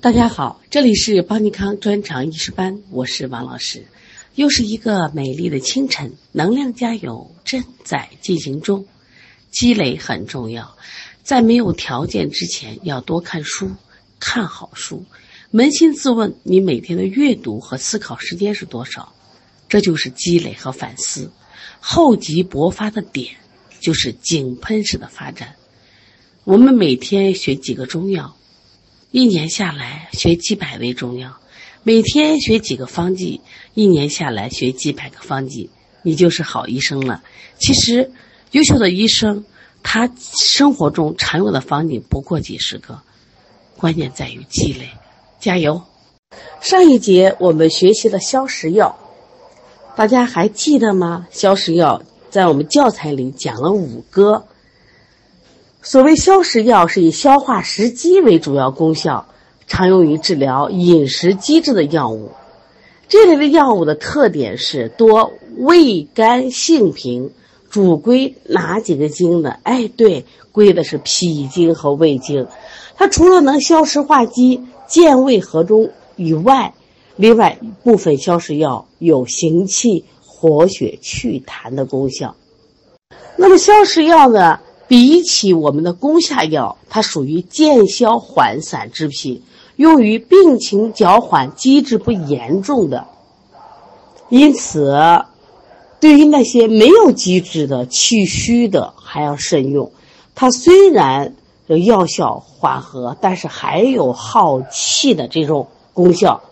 大家好，这里是邦尼康专长医师班，我是王老师。又是一个美丽的清晨，能量加油正在进行中。积累很重要，在没有条件之前，要多看书，看好书。扪心自问，你每天的阅读和思考时间是多少？这就是积累和反思。厚积薄发的点，就是井喷式的发展。我们每天学几个中药。一年下来学几百味中药，每天学几个方剂，一年下来学几百个方剂，你就是好医生了。其实，优秀的医生，他生活中常用的方剂不过几十个，关键在于积累。加油！上一节我们学习了消食药，大家还记得吗？消食药在我们教材里讲了五个。所谓消食药，是以消化食积为主要功效，常用于治疗饮食积滞的药物。这类的药物的特点是多味甘性平，主归哪几个经呢？哎，对，归的是脾经和胃经。它除了能消食化积、健胃和中以外，另外部分消食药有行气、活血、祛痰的功效。那么消食药呢？比起我们的攻下药，它属于见消缓散之品，用于病情较缓、积滞不严重的。因此，对于那些没有积滞的、气虚的，还要慎用。它虽然药效缓和，但是还有耗气的这种功效。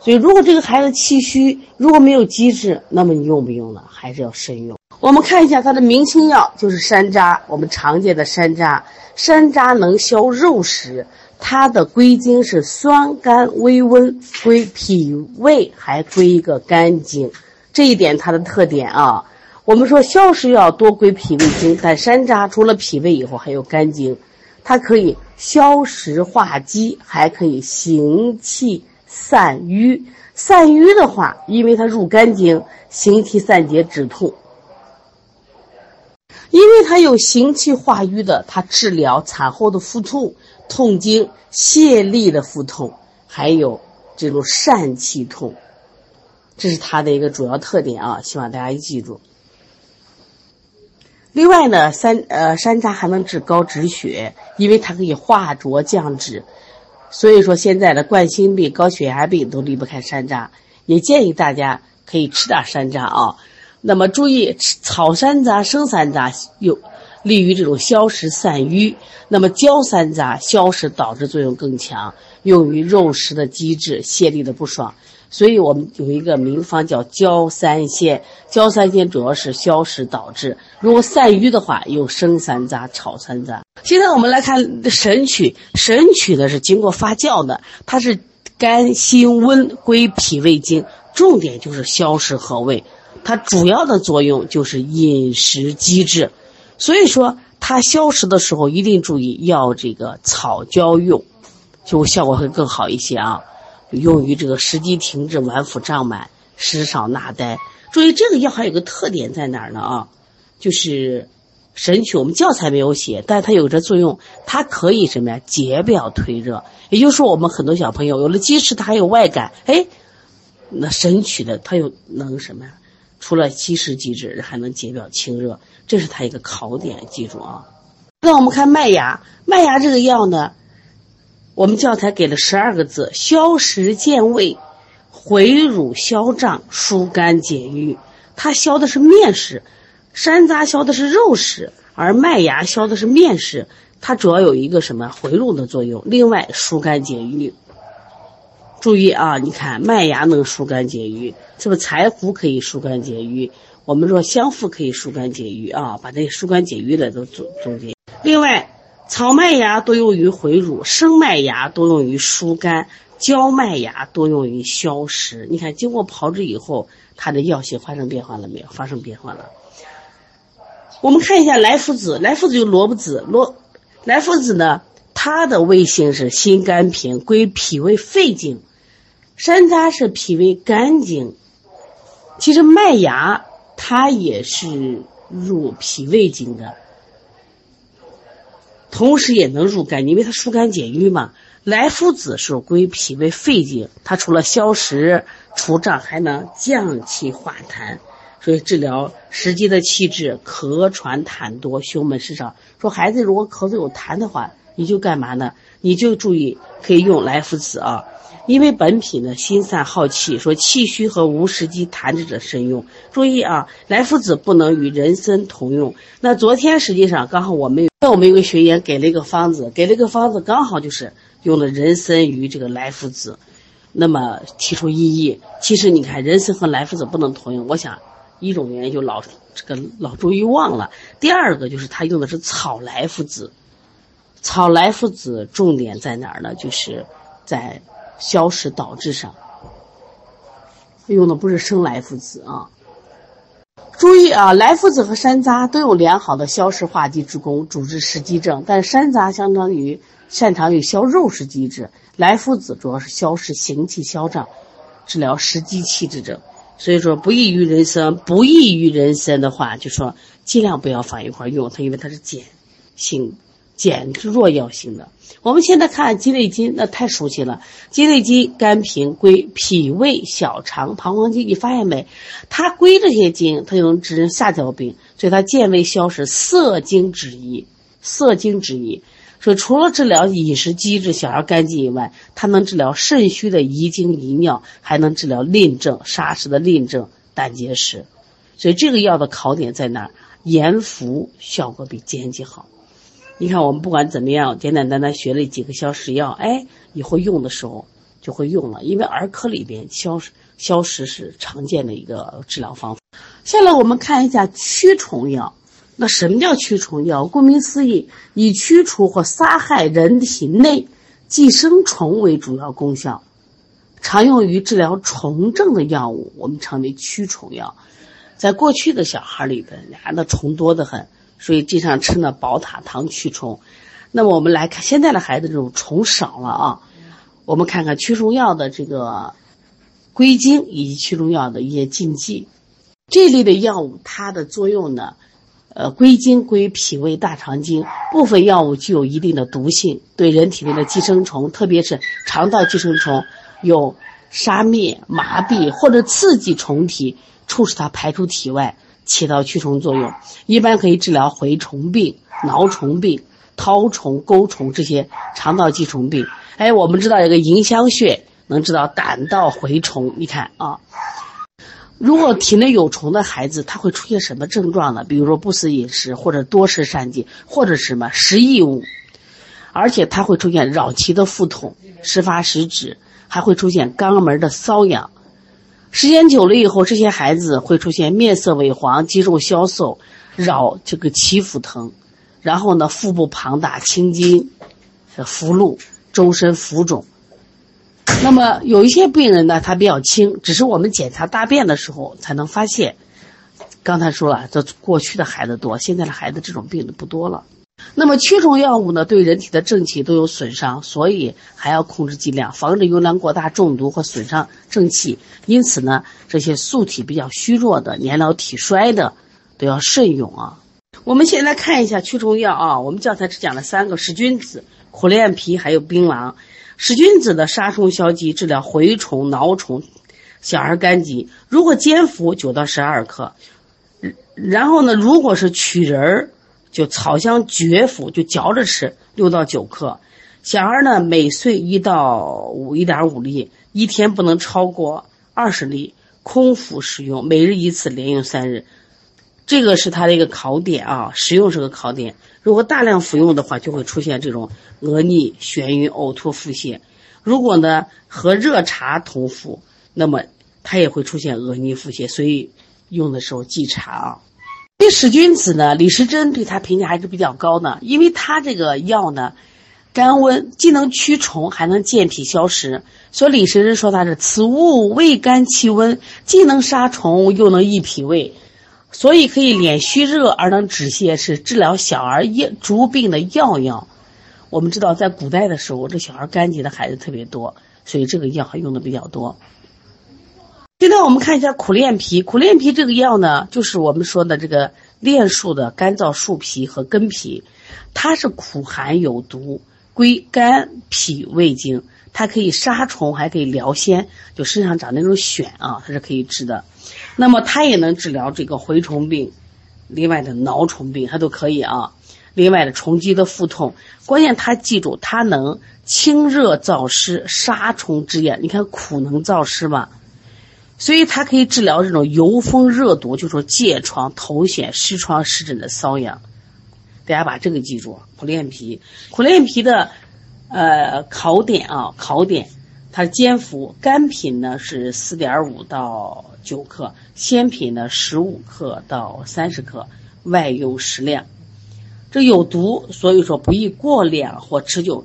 所以，如果这个孩子气虚，如果没有积滞，那么你用不用呢？还是要慎用。我们看一下它的明清药，就是山楂。我们常见的山楂，山楂能消肉食，它的归经是酸甘微温，归脾胃，还归一个肝经。这一点它的特点啊。我们说消食药多归脾胃经，但山楂除了脾胃以后还有肝经，它可以消食化积，还可以行气散瘀。散瘀的话，因为它入肝经，行气散结止痛。因为它有行气化瘀的，它治疗产后的腹痛、痛经、泄力的腹痛，还有这种疝气痛，这是它的一个主要特点啊！希望大家记住。另外呢，山呃山楂还能治高脂血，因为它可以化浊降脂，所以说现在的冠心病、高血压病都离不开山楂，也建议大家可以吃点山楂啊。那么注意，炒山楂、生山楂有利于这种消食散瘀。那么焦山楂消食导滞作用更强，用于肉食的积滞、泄力的不爽。所以我们有一个名方叫焦三仙。焦三仙主要是消食导滞，如果散瘀的话，用生山楂、炒山楂。现在我们来看神曲，神曲呢是经过发酵的，它是肝、心、温，归脾胃经，重点就是消食和胃。它主要的作用就是饮食机制，所以说它消食的时候一定注意要这个草焦用，就效果会更好一些啊。用于这个食积停滞、脘腹胀满、食少纳呆。注意这个药还有个特点在哪儿呢啊？就是神曲，我们教材没有写，但它有着作用，它可以什么呀？解表退热。也就是说，我们很多小朋友有了积食，他还有外感，哎，那神曲的它又能什么呀？除了积食积滞，还能解表清热，这是它一个考点，记住啊。那我们看麦芽，麦芽这个药呢，我们教材给了十二个字：消食健胃，回乳消胀，疏肝解郁。它消的是面食，山楂消的是肉食，而麦芽消的是面食。它主要有一个什么回乳的作用，另外疏肝解郁。注意啊，你看麦芽能疏肝解郁，是不是柴胡可以疏肝解郁？我们说香附可以疏肝解郁啊，把这疏肝解郁的都总总结。另外，草麦芽多用于回乳，生麦芽多用于疏肝，焦麦芽多用于消食。你看，经过炮制以后，它的药性发生变化了没有？发生变化了。我们看一下莱菔子，莱菔子就萝卜子，萝莱菔子呢，它的味性是辛甘平，归脾胃肺经。山楂是脾胃肝经，其实麦芽它也是入脾胃经的，同时也能入肝，因为它疏肝解郁嘛。莱菔子是归脾胃肺经，它除了消食除胀，还能降气化痰，所以治疗湿积的气滞、咳喘痰多、胸闷湿少。说孩子如果咳嗽有痰的话，你就干嘛呢？你就注意可以用莱菔子啊。因为本品呢心散耗气，说气虚和无食积痰滞者慎用。注意啊，莱菔子不能与人参同用。那昨天实际上刚好我们我们有个学员给了一个方子，给了一个方子刚好就是用了人参与这个莱菔子，那么提出异议。其实你看人参和莱菔子不能同用，我想一种原因就老这个老中医忘了，第二个就是他用的是草莱菔子，草莱菔子重点在哪儿呢？就是在。消食导滞上用的不是生莱菔子啊，注意啊，莱菔子和山楂都有良好的消食化积之功，主治食积症。但山楂相当于擅长于消肉食积滞，莱菔子主要是消食行气消胀，治疗食积气滞症。所以说不宜于人参，不宜于人参的话，就说尽量不要放一块用它，因为它是碱性。减弱药性的，我们现在看鸡内金，那太熟悉了。鸡内金肝平归脾胃、小肠、膀胱经，你发现没？它归这些经，它就能治下焦病，所以它健胃消食、涩精止遗。涩精止遗，所以除了治疗饮食机制、小儿肝疾以外，它能治疗肾虚的遗精遗尿，还能治疗淋症、沙石的淋症、胆结石。所以这个药的考点在哪儿？盐服效果比煎剂好。你看，我们不管怎么样，简简单单学了几个消食药，哎，以后用的时候就会用了。因为儿科里边消食消食是常见的一个治疗方法。下来我们看一下驱虫药。那什么叫驱虫药？顾名思义，以驱除或杀害人体内寄生虫为主要功效，常用于治疗虫症的药物，我们称为驱虫药。在过去的小孩里边，俩的虫多得很。所以经常吃那宝塔糖驱虫，那么我们来看现在的孩子这种虫少了啊，我们看看驱虫药的这个归经以及驱虫药的一些禁忌。这类的药物它的作用呢，呃，归经归脾胃大肠经，部分药物具有一定的毒性，对人体内的寄生虫，特别是肠道寄生虫，有杀灭、麻痹或者刺激虫体，促使它排出体外。起到驱虫作用，一般可以治疗蛔虫病、挠虫病、绦虫、钩虫这些肠道寄虫病。哎，我们知道有个迎香穴能治疗胆道蛔虫。你看啊，如果体内有虫的孩子，他会出现什么症状呢？比如说不思饮食，或者多食善忌，或者什么食异物，而且他会出现扰脐的腹痛、时发时止，还会出现肛门的瘙痒。时间久了以后，这些孩子会出现面色萎黄、肌肉消瘦、扰这个脐腹疼，然后呢，腹部庞大、青筋、浮露、周身浮肿。那么有一些病人呢，他比较轻，只是我们检查大便的时候才能发现。刚才说了，这过去的孩子多，现在的孩子这种病的不多了。那么驱虫药物呢，对人体的正气都有损伤，所以还要控制剂量，防止用量过大中毒或损伤正气。因此呢，这些素体比较虚弱的、年老体衰的，都要慎用啊。我们先来看一下驱虫药啊，我们教材只讲了三个：使君子、苦楝皮，还有槟榔。使君子的杀虫消积，治疗蛔虫、挠虫、小儿肝疾。如果煎服九到十二克，然后呢，如果是取仁儿。就草香绝服，就嚼着吃，六到九克。小孩呢，每岁一到五一点五粒，一天不能超过二十粒，空腹使用，每日一次，连用三日。这个是它的一个考点啊，使用是个考点。如果大量服用的话，就会出现这种额逆、眩晕、呕吐、腹泻。如果呢和热茶同服，那么它也会出现额逆、腹泻。所以用的时候忌茶啊。这使君子呢，李时珍对他评价还是比较高的，因为他这个药呢，甘温，既能驱虫，还能健脾消食。所以李时珍说他是此物味甘气温，既能杀虫，又能益脾胃，所以可以敛虚热而能止泻，是治疗小儿夜足病的药药。我们知道，在古代的时候，这小儿肝疾的孩子特别多，所以这个药还用的比较多。现在我们看一下苦楝皮。苦楝皮这个药呢，就是我们说的这个楝树的干燥树皮和根皮，它是苦寒有毒，归肝脾胃经，它可以杀虫，还可以疗痫，就身上长那种癣啊，它是可以治的。那么它也能治疗这个蛔虫病，另外的挠虫病它都可以啊。另外的虫积的腹痛，关键它记住，它能清热燥湿、杀虫止痒。你看苦能燥湿吧？所以它可以治疗这种油风热毒，就说疥疮、头癣、湿疮、湿疹的瘙痒。大家把这个记住，苦楝皮。苦楝皮的，呃，考点啊，考点，它煎服，干品呢是四点五到九克，鲜品呢十五克到三十克，外用适量。这有毒，所以说不宜过量或持久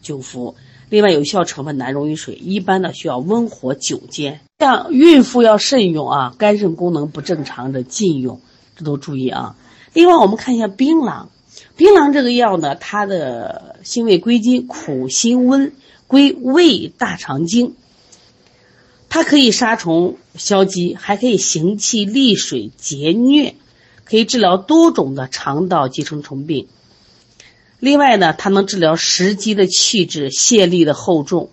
久服。另外，有效成分难溶于水，一般呢需要温火久煎。像孕妇要慎用啊，肝肾功能不正常的禁用，这都注意啊。另外，我们看一下槟榔，槟榔这个药呢，它的性味归经苦辛温，归胃大肠经。它可以杀虫消积，还可以行气利水解疟，可以治疗多种的肠道寄生虫病。另外呢，它能治疗食积的气滞、泄痢的厚重。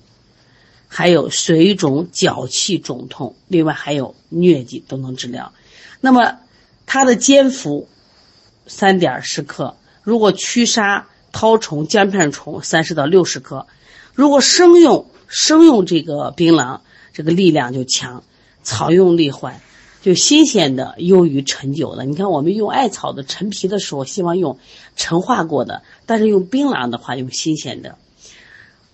还有水肿、脚气、肿痛，另外还有疟疾都能治疗。那么它的煎服三点十克，如果驱杀绦虫、姜片虫三十到六十克。如果生用生用这个槟榔，这个力量就强，草用力缓，就新鲜的优于陈酒的。你看我们用艾草的陈皮的时候，希望用陈化过的，但是用槟榔的话，用新鲜的。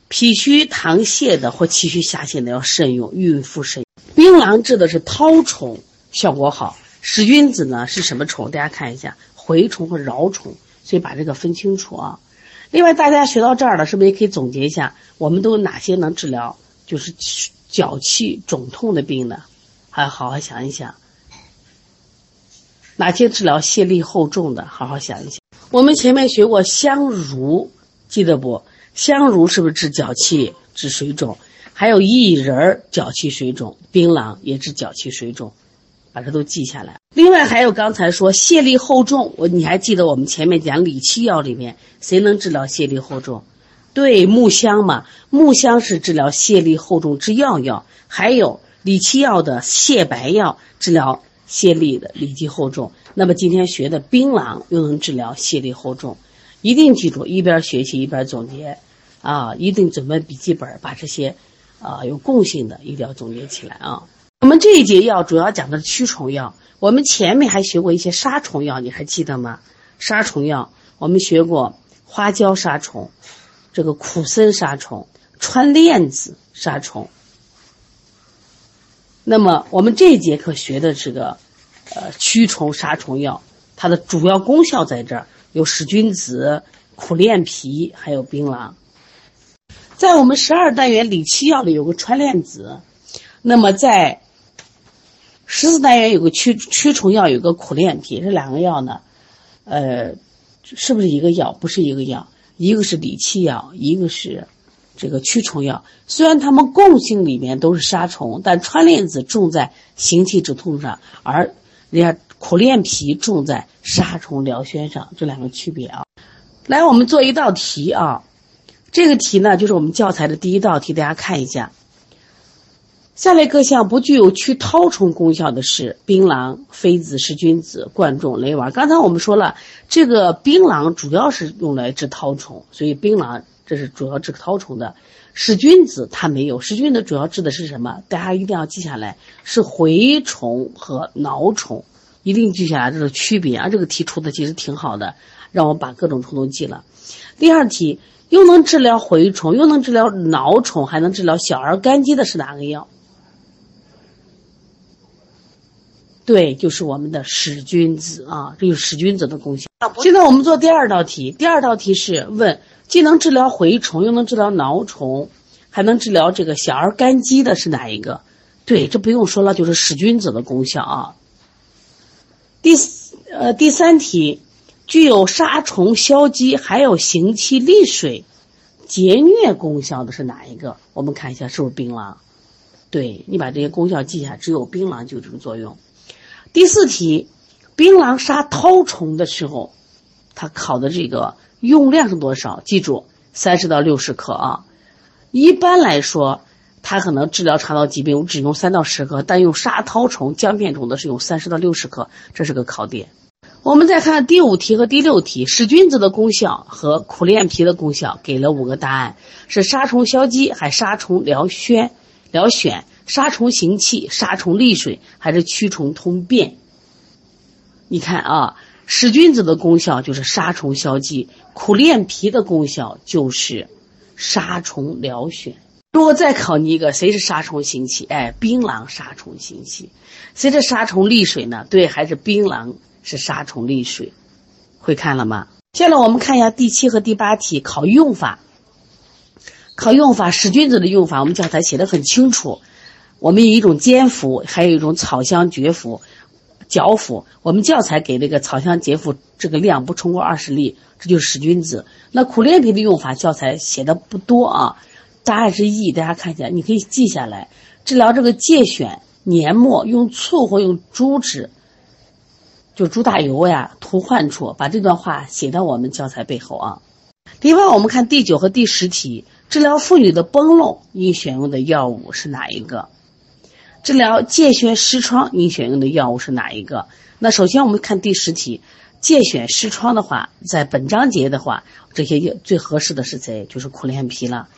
脾虚溏泻的或气虚下陷的要慎用，孕妇慎用。槟榔治的是绦虫，效果好。使君子呢是什么虫？大家看一下，蛔虫和蛲虫，所以把这个分清楚啊。另外，大家学到这儿了，是不是也可以总结一下，我们都有哪些能治疗就是脚气肿痛的病呢？还好好想一想，哪些治疗泄痢厚重的？好好想一想。我们前面学过香茹，记得不？香茹是不是治脚气、治水肿？还有薏仁儿脚气水肿，槟榔也治脚气水肿，把这都记下来。另外还有刚才说泻力厚重，我你还记得我们前面讲理气药里面谁能治疗泻力厚重？对，木香嘛，木香是治疗泻力厚重之要药。还有理气药的泻白药治疗泻力的里气厚重。那么今天学的槟榔又能治疗泻力厚重，一定记住，一边学习一边总结。啊，一定准备笔记本，把这些，啊有共性的一定要总结起来啊。我们这一节药主要讲的是驱虫药，我们前面还学过一些杀虫药，你还记得吗？杀虫药我们学过花椒杀虫，这个苦参杀虫，川链子杀虫。那么我们这一节课学的这个，呃，驱虫杀虫药，它的主要功效在这儿有使君子、苦楝皮，还有槟榔。在我们十二单元理气药里有个川链子，那么在十四单元有个驱驱虫药，有个苦楝皮，这两个药呢，呃，是不是一个药？不是一个药，一个是理气药，一个是这个驱虫药。虽然它们共性里面都是杀虫，但川链子重在行气止痛上，而人家苦楝皮重在杀虫疗痫上，这两个区别啊。来，我们做一道题啊。这个题呢，就是我们教材的第一道题，大家看一下。下列各项不具有驱绦虫功效的是：槟榔、榧子、噬菌子、贯众、雷丸。刚才我们说了，这个槟榔主要是用来治绦虫，所以槟榔这是主要治绦虫的。噬菌子它没有，噬菌子主要治的是什么？大家一定要记下来，是蛔虫和挠虫，一定记下来这个区别啊。这个题出的其实挺好的，让我把各种虫都记了。第二题。又能治疗蛔虫，又能治疗脑虫，还能治疗小儿肝积的是哪个药？对，就是我们的使君子啊，这就是使君子的功效。现在我们做第二道题，第二道题是问既能治疗蛔虫，又能治疗挠虫，还能治疗这个小儿肝积的是哪一个？对，这不用说了，就是使君子的功效啊。第呃第三题。具有杀虫消积，还有行气利水、解疟功效的是哪一个？我们看一下是不是槟榔？对你把这些功效记下，只有槟榔就有这个作用。第四题，槟榔杀绦虫的时候，它考的这个用量是多少？记住，三十到六十克啊。一般来说，它可能治疗肠道疾病我只用三到十克，但用沙绦虫、姜片虫的是用三十到六十克，这是个考点。我们再看第五题和第六题，使君子的功效和苦练皮的功效，给了五个答案：是杀虫消积，还杀虫疗宣、疗癣，杀虫行气，杀虫利水，还是驱虫通便？你看啊，使君子的功效就是杀虫消积，苦练皮的功效就是杀虫疗癣。如果再考你一个，谁是杀虫行气？哎，槟榔杀虫行气。谁是杀虫利水呢？对，还是槟榔。是杀虫利水，会看了吗？接下来我们看一下第七和第八题考用法。考用法，使君子的用法，我们教材写的很清楚。我们有一种煎服，还有一种草香绝服、嚼服。我们教材给那个草香嚼服这个量不超过二十粒，这就是使君子。那苦练脾的用法，教材写的不多啊。答案是 E，大家看一下，你可以记下来。治疗这个疥癣、黏膜，用醋或用猪脂。就猪大油呀，涂患处，把这段话写到我们教材背后啊。另外，我们看第九和第十题，治疗妇女的崩漏应选用的药物是哪一个？治疗疥癣湿疮应选用的药物是哪一个？那首先我们看第十题，疥癣湿疮的话，在本章节的话，这些药最合适的是谁？就是苦练脾了。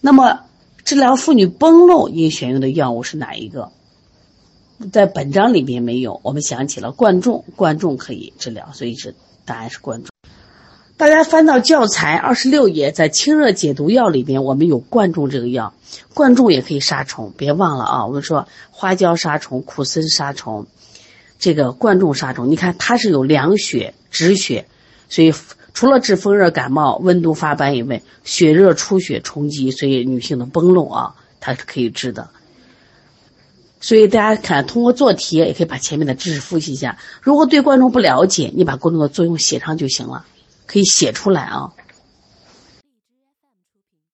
那么，治疗妇女崩漏应选用的药物是哪一个？在本章里边没有，我们想起了贯众，贯众可以治疗，所以是答案是贯众。大家翻到教材二十六页，在清热解毒药里边，我们有贯众这个药，贯众也可以杀虫，别忘了啊！我们说花椒杀虫，苦参杀虫，这个贯众杀虫，你看它是有凉血止血，所以除了治风热感冒、温度发斑以外，血热出血冲击，所以女性的崩漏啊，它是可以治的。所以大家看，通过做题也可以把前面的知识复习一下。如果对观众不了解，你把观众的作用写上就行了，可以写出来啊。